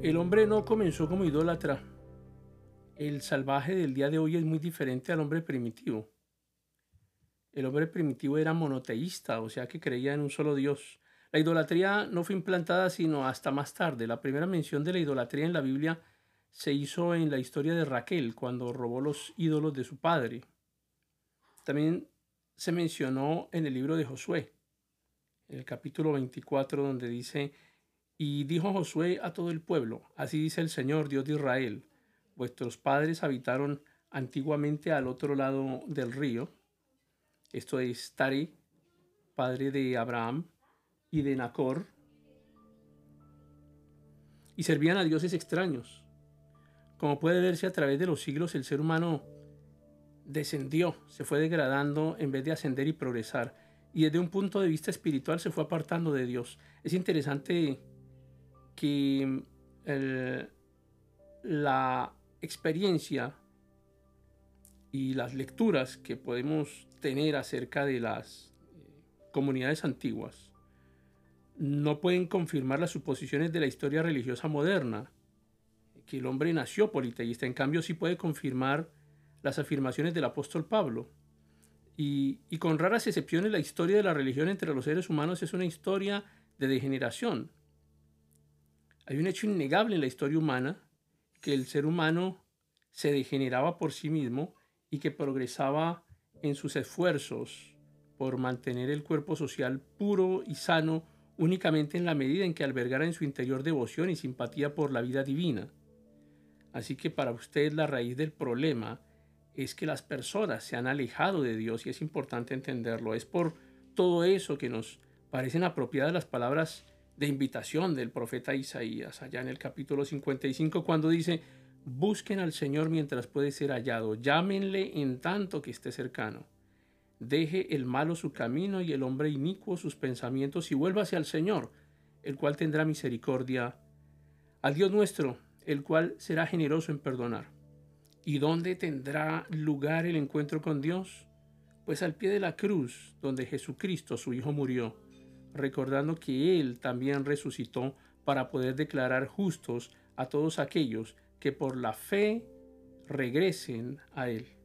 El hombre no comenzó como idólatra. El salvaje del día de hoy es muy diferente al hombre primitivo. El hombre primitivo era monoteísta, o sea que creía en un solo Dios. La idolatría no fue implantada sino hasta más tarde. La primera mención de la idolatría en la Biblia se hizo en la historia de Raquel, cuando robó los ídolos de su padre. También se mencionó en el libro de Josué, en el capítulo 24, donde dice, y dijo Josué a todo el pueblo, así dice el Señor, Dios de Israel, vuestros padres habitaron antiguamente al otro lado del río, esto es Tari, padre de Abraham y de Nacor, y servían a dioses extraños. Como puede verse a través de los siglos, el ser humano descendió, se fue degradando en vez de ascender y progresar, y desde un punto de vista espiritual se fue apartando de Dios. Es interesante que la experiencia y las lecturas que podemos tener acerca de las eh, comunidades antiguas no pueden confirmar las suposiciones de la historia religiosa moderna, que el hombre nació politeísta, en cambio sí puede confirmar las afirmaciones del apóstol Pablo. Y, con raras excepciones la historia de la religión entre los seres humanos es una historia de degeneración. Hay un hecho innegable en la historia humana, que el ser humano se degeneraba por sí mismo y que progresaba en sus esfuerzos por mantener el cuerpo social puro y sano únicamente en la medida en que albergara en su interior devoción y simpatía por la vida divina. Así que para usted la raíz del problema es que las personas se han alejado de Dios y es importante entenderlo. Es por todo eso que nos parecen apropiadas las palabras de invitación del profeta Isaías, allá en el capítulo 55, cuando dice, busquen al Señor mientras puede ser hallado, llámenle en tanto que esté cercano. Deje el malo su camino y el hombre inicuo sus pensamientos y vuélvase al Señor, el cual tendrá misericordia. Al Dios nuestro, el cual será generoso en perdonar. ¿Y dónde tendrá lugar el encuentro con Dios? Pues al pie de la cruz, donde Jesucristo, su Hijo, murió recordando que Él también resucitó para poder declarar justos a todos aquellos que por la fe regresen a Él.